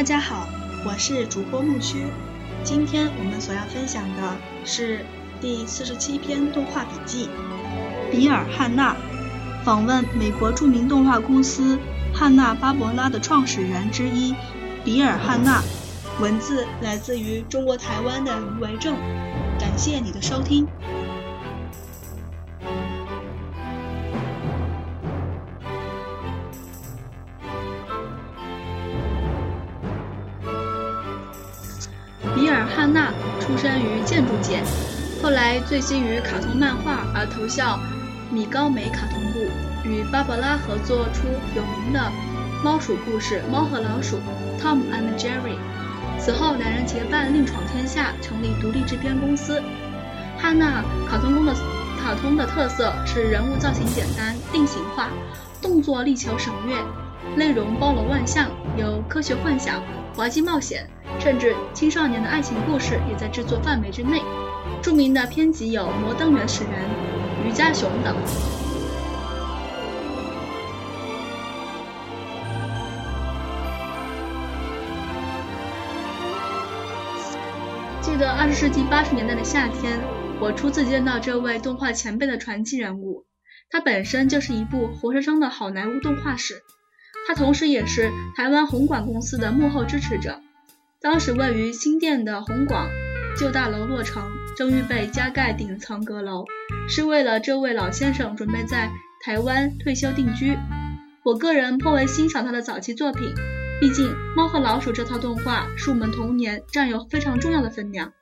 大家好，我是主播木须。今天我们所要分享的是第四十七篇动画笔记。比尔·汉纳访问美国著名动画公司汉娜·巴伯拉的创始人之一比尔·汉纳。文字来自于中国台湾的余维正。感谢你的收听。纳出生于建筑界，后来醉心于卡通漫画而投效米高梅卡通部，与芭芭拉合作出有名的猫鼠故事《猫和老鼠》（Tom and Jerry）。此后，两人结伴另闯天下，成立独立制片公司。汉纳卡通中的卡通的特色是人物造型简单、定型化，动作力求省略，内容包罗万象，有科学幻想、滑稽冒险。甚至青少年的爱情故事也在制作范围之内。著名的片集有《摩登原始人》《瑜伽熊》等。记得二十世纪八十年代的夏天，我初次见到这位动画前辈的传奇人物。他本身就是一部活生生的好莱坞动画史，他同时也是台湾红馆公司的幕后支持者。当时位于新店的红广旧大楼落成，正预备加盖顶层阁楼，是为了这位老先生准备在台湾退休定居。我个人颇为欣赏他的早期作品，毕竟《猫和老鼠》这套动画是我们童年占有非常重要的分量。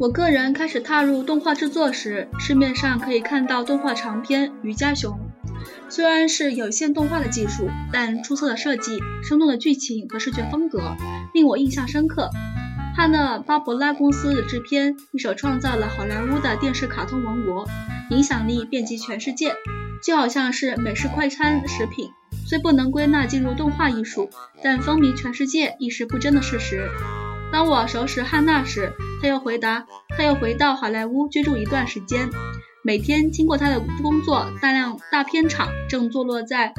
我个人开始踏入动画制作时，市面上可以看到动画长片《瑜伽熊》，虽然是有线动画的技术，但出色的设计、生动的剧情和视觉风格令我印象深刻。汉娜·巴伯拉公司的制片一手创造了好莱坞的电视卡通王国，影响力遍及全世界，就好像是美式快餐食品，虽不能归纳进入动画艺术，但风靡全世界亦是不争的事实。当我熟识汉娜时，他又回答，他又回到好莱坞居住一段时间。每天经过他的工作，大量大片场正坐落在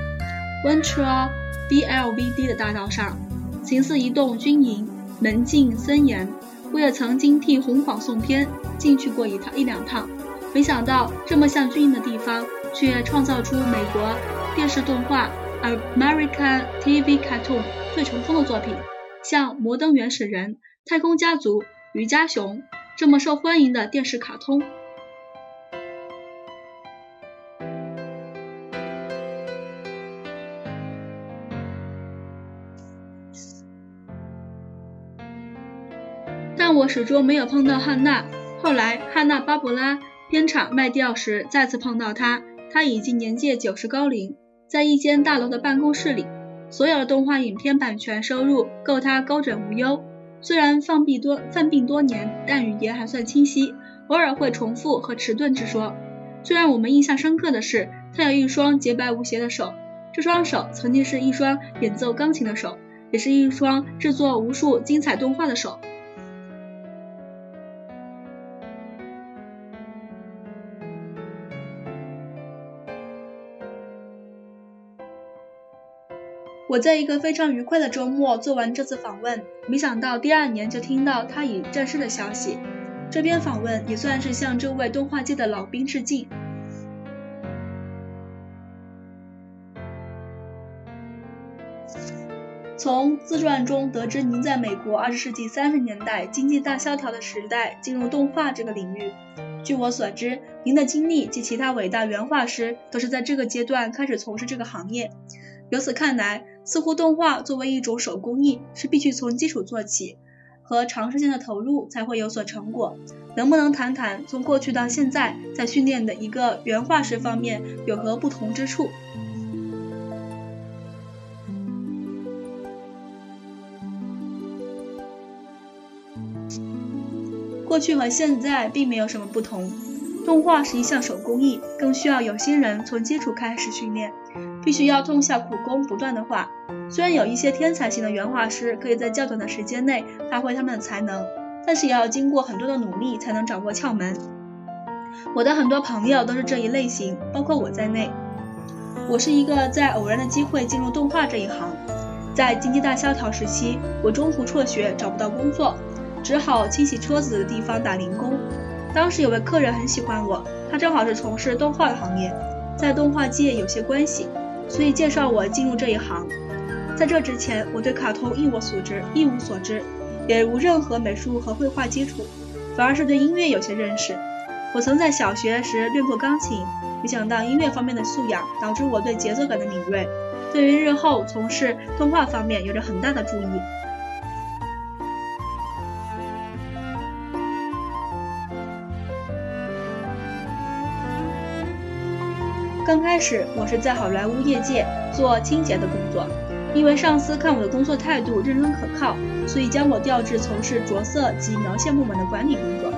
Ventura BLVD 的大道上，形似一栋军营，门禁森严。我也曾经替红广送片进去过一趟一两趟，没想到这么像军营的地方，却创造出美国电视动画 American TV Cartoon 最成功的作品。像《摩登原始人》《太空家族》《瑜伽熊》这么受欢迎的电视卡通，但我始终没有碰到汉娜。后来汉娜巴伯拉片场卖掉时，再次碰到他，他已经年届九十高龄，在一间大楼的办公室里。所有的动画影片版权收入够他高枕无忧。虽然犯病多犯病多年，但语言还算清晰，偶尔会重复和迟钝之说。最让我们印象深刻的是，他有一双洁白无瑕的手，这双手曾经是一双演奏钢琴的手，也是一双制作无数精彩动画的手。我在一个非常愉快的周末做完这次访问，没想到第二年就听到他已正式的消息。这篇访问也算是向这位动画界的老兵致敬。从自传中得知，您在美国二十世纪三十年代经济大萧条的时代进入动画这个领域。据我所知，您的经历及其他伟大原画师都是在这个阶段开始从事这个行业。由此看来，似乎动画作为一种手工艺，是必须从基础做起，和长时间的投入才会有所成果。能不能谈谈从过去到现在，在训练的一个原画师方面有何不同之处？过去和现在并没有什么不同。动画是一项手工艺，更需要有心人从基础开始训练。必须要痛下苦功，不断的画。虽然有一些天才型的原画师可以在较短的时间内发挥他们的才能，但是也要经过很多的努力才能掌握窍门。我的很多朋友都是这一类型，包括我在内。我是一个在偶然的机会进入动画这一行，在经济大萧条时期，我中途辍学，找不到工作，只好清洗车子的地方打零工。当时有位客人很喜欢我，他正好是从事动画的行业，在动画界有些关系，所以介绍我进入这一行。在这之前，我对卡通一无所知，一无所知，也无任何美术和绘画基础，反而是对音乐有些认识。我曾在小学时练过钢琴，没想到音乐方面的素养导致我对节奏感的敏锐，对于日后从事动画方面有着很大的注意。刚开始，我是在好莱坞业界做清洁的工作，因为上司看我的工作态度认真可靠，所以将我调至从事着色及描线部门的管理工作。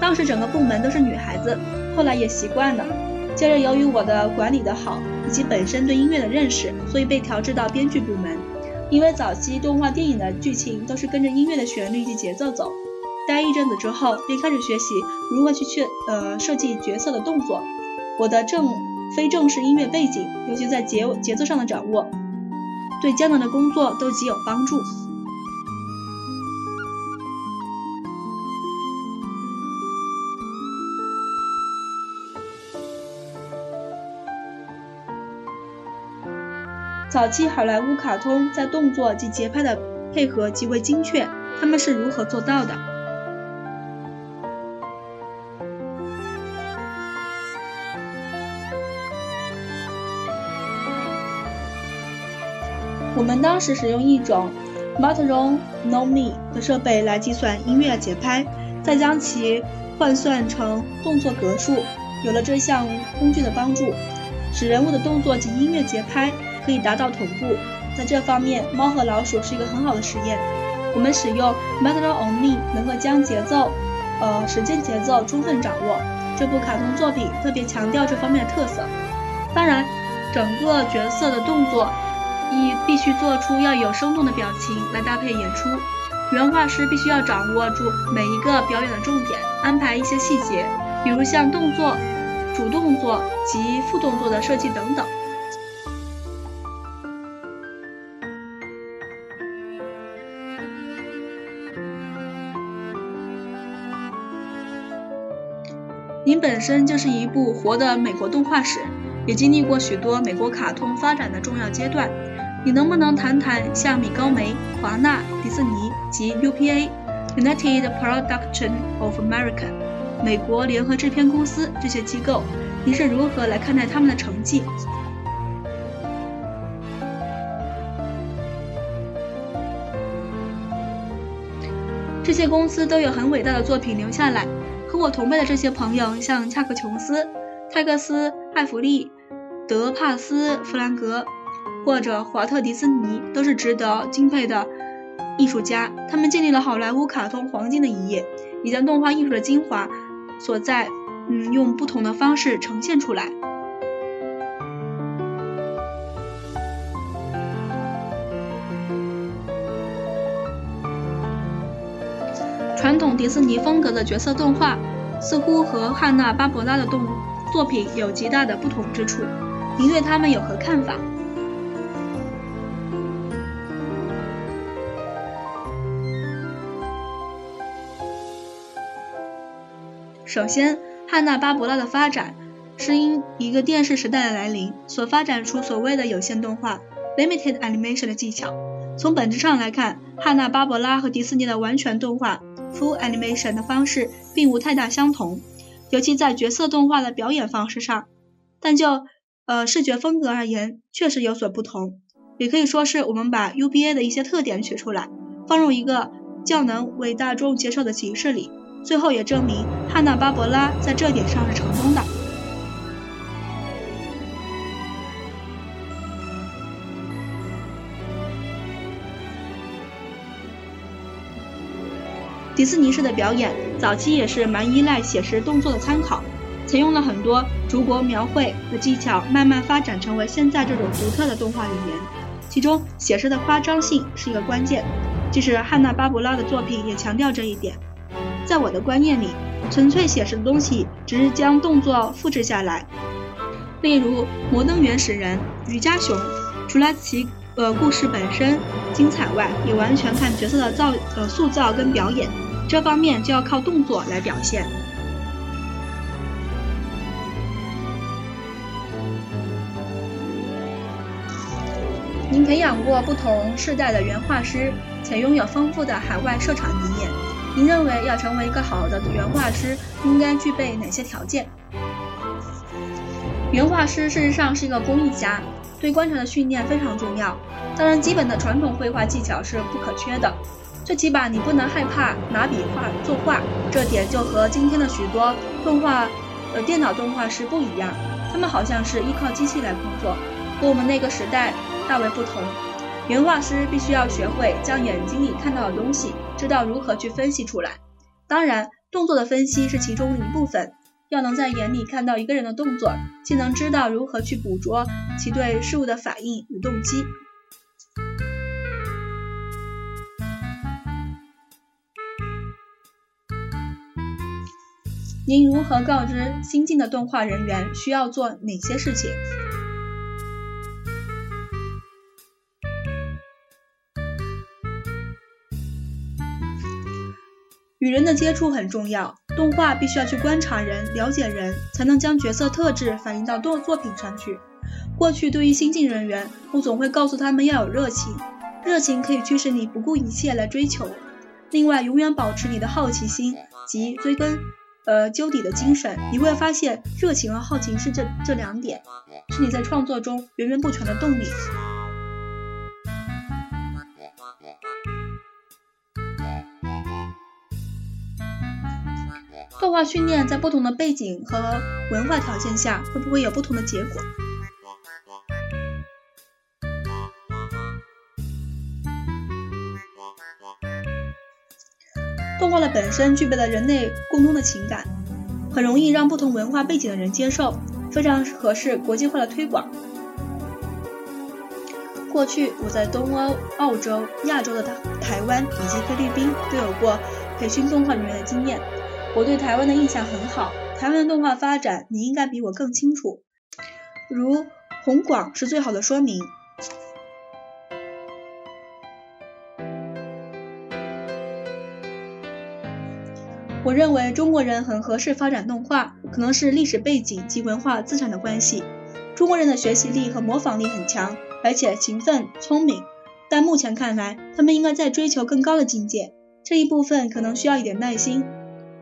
当时整个部门都是女孩子，后来也习惯了。接着由于我的管理的好，以及本身对音乐的认识，所以被调至到编剧部门。因为早期动画电影的剧情都是跟着音乐的旋律及节奏走。待一阵子之后，便开始学习如何去确呃设计角色的动作。我的正非正式音乐背景，尤其在节节奏上的掌握，对将来的工作都极有帮助。早期好莱坞卡通在动作及节拍的配合极为精确，他们是如何做到的？我们当时使用一种 Metronome 的设备来计算音乐节拍，再将其换算成动作格数。有了这项工具的帮助，使人物的动作及音乐节拍。可以达到同步，在这方面，《猫和老鼠》是一个很好的实验。我们使用 Metro Only 能够将节奏，呃，时间节奏充分掌握。这部卡通作品特别强调这方面的特色。当然，整个角色的动作，你必须做出要有生动的表情来搭配演出。原画师必须要掌握住每一个表演的重点，安排一些细节，比如像动作、主动作及副动作的设计等等。您本身就是一部活的美国动画史，也经历过许多美国卡通发展的重要阶段。你能不能谈谈像米高梅、华纳、迪士尼及 UPA（United Production of America） 美国联合制片公司这些机构，你是如何来看待他们的成绩？这些公司都有很伟大的作品留下来。和我同辈的这些朋友，像恰克·琼斯、泰克斯·艾弗利、德帕斯·弗兰格，或者华特·迪斯尼，都是值得敬佩的艺术家。他们建立了好莱坞卡通黄金的一页，也将动画艺术的精华所在，嗯，用不同的方式呈现出来。传统迪士尼风格的角色动画似乎和汉娜·巴伯拉的动作品有极大的不同之处，您对他们有何看法？首先，汉娜·巴伯拉的发展是因一个电视时代的来临所发展出所谓的有线动画 （limited animation） 的技巧。从本质上来看，汉娜·巴伯拉和迪士尼的完全动画。Full animation 的方式并无太大相同，尤其在角色动画的表演方式上，但就呃视觉风格而言，确实有所不同。也可以说是我们把 UBA 的一些特点取出来，放入一个较能为大众接受的形式里，最后也证明汉娜·巴伯拉在这点上是成功的。迪士尼式的表演早期也是蛮依赖写实动作的参考，采用了很多逐国描绘的技巧，慢慢发展成为现在这种独特的动画语言。其中写实的夸张性是一个关键，即使汉娜·巴伯拉的作品也强调这一点。在我的观念里，纯粹写实的东西只是将动作复制下来。例如《摩登原始人》《瑜伽熊》，除了其呃故事本身精彩外，也完全看角色的造呃塑造跟表演，这方面就要靠动作来表现。您培养过不同世代的原画师，且拥有丰富的海外设场经验。您认为要成为一个好的原画师，应该具备哪些条件？原画师事实上是一个工艺家，对观察的训练非常重要。当然，基本的传统绘画技巧是不可缺的。最起码你不能害怕拿笔画作画，这点就和今天的许多动画呃电脑动画师不一样。他们好像是依靠机器来工作，和我们那个时代。大为不同，原画师必须要学会将眼睛里看到的东西，知道如何去分析出来。当然，动作的分析是其中的一部分，要能在眼里看到一个人的动作，既能知道如何去捕捉其对事物的反应与动机。您如何告知新进的动画人员需要做哪些事情？与人的接触很重要，动画必须要去观察人、了解人，才能将角色特质反映到作作品上去。过去对于新进人员，我总会告诉他们要有热情，热情可以驱使你不顾一切来追求。另外，永远保持你的好奇心及追根呃究底的精神。你会发现，热情和好奇是这这两点，是你在创作中源源不全的动力。动画训练在不同的背景和文化条件下，会不会有不同的结果？动画的本身具备了人类共通的情感，很容易让不同文化背景的人接受，非常合适国际化的推广。过去我在东欧、澳洲、亚洲的台台湾以及菲律宾都有过培训动画人员的经验。我对台湾的印象很好，台湾的动画发展你应该比我更清楚。如红广是最好的说明。我认为中国人很合适发展动画，可能是历史背景及文化资产的关系。中国人的学习力和模仿力很强，而且勤奋聪明。但目前看来，他们应该在追求更高的境界，这一部分可能需要一点耐心。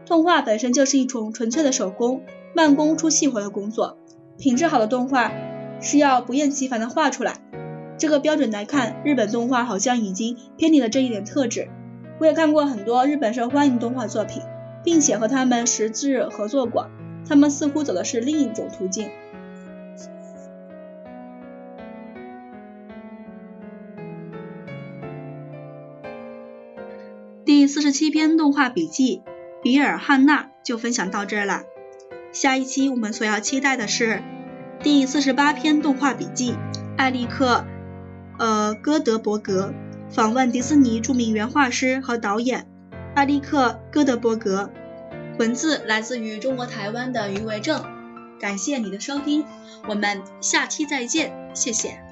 动画本身就是一种纯粹的手工，慢工出细活的工作。品质好的动画是要不厌其烦的画出来。这个标准来看，日本动画好像已经偏离了这一点特质。我也看过很多日本受欢迎动画作品，并且和他们实质合作过，他们似乎走的是另一种途径。第四十七篇动画笔记。比尔·汉娜就分享到这儿了。下一期我们所要期待的是第四十八篇动画笔记，艾利克·呃戈德伯格访问迪士尼著名原画师和导演艾利克·戈德伯格。文字来自于中国台湾的余维正。感谢你的收听，我们下期再见，谢谢。